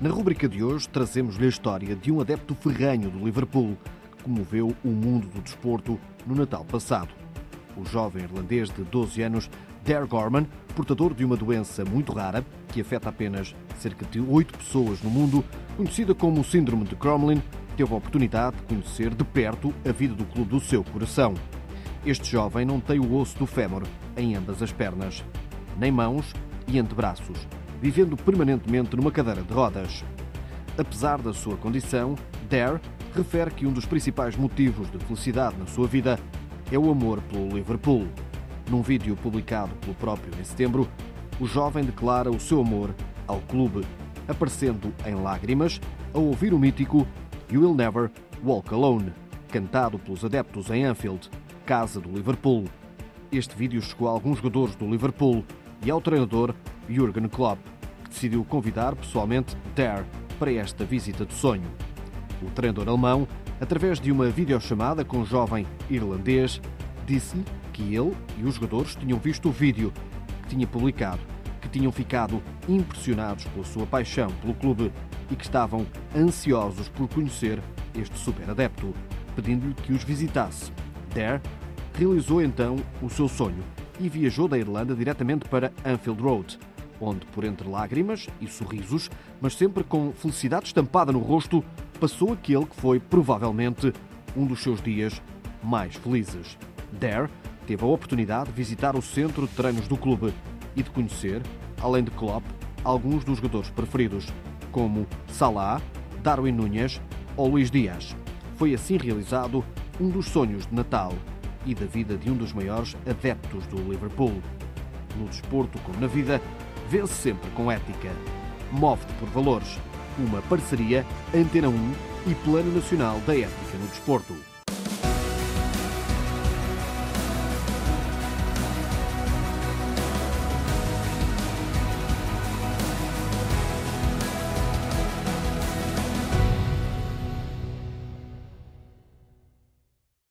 Na rubrica de hoje trazemos-lhe a história de um adepto ferranho do Liverpool que comoveu o mundo do desporto no Natal passado. O jovem irlandês de 12 anos, Dare Gorman, portador de uma doença muito rara que afeta apenas cerca de 8 pessoas no mundo, conhecida como Síndrome de Cromlin, teve a oportunidade de conhecer de perto a vida do clube do seu coração. Este jovem não tem o osso do fémur em ambas as pernas, nem mãos e antebraços, vivendo permanentemente numa cadeira de rodas. Apesar da sua condição, Dare refere que um dos principais motivos de felicidade na sua vida é o amor pelo Liverpool. Num vídeo publicado pelo próprio em setembro, o jovem declara o seu amor ao clube, aparecendo em lágrimas ao ouvir o mítico You Will Never Walk Alone, cantado pelos adeptos em Anfield, casa do Liverpool. Este vídeo chegou a alguns jogadores do Liverpool e ao treinador Jurgen Klopp, que decidiu convidar pessoalmente Dare para esta visita de sonho. O treinador alemão, através de uma videochamada com o jovem irlandês, disse-lhe que ele e os jogadores tinham visto o vídeo que tinha publicado, que tinham ficado impressionados pela sua paixão pelo clube e que estavam ansiosos por conhecer este super adepto, pedindo-lhe que os visitasse. Dare realizou então o seu sonho e viajou da Irlanda diretamente para Anfield Road, onde, por entre lágrimas e sorrisos, mas sempre com felicidade estampada no rosto, passou aquele que foi provavelmente um dos seus dias mais felizes. Dare teve a oportunidade de visitar o centro de treinos do clube e de conhecer, além de Klopp, alguns dos jogadores preferidos, como Salah, Darwin Núñez ou Luís Dias. Foi assim realizado um dos sonhos de Natal e da vida de um dos maiores adeptos do Liverpool. No desporto, como na vida, vence sempre com ética. Move-te por valores. Uma parceria Antena 1 e Plano Nacional da Ética no Desporto.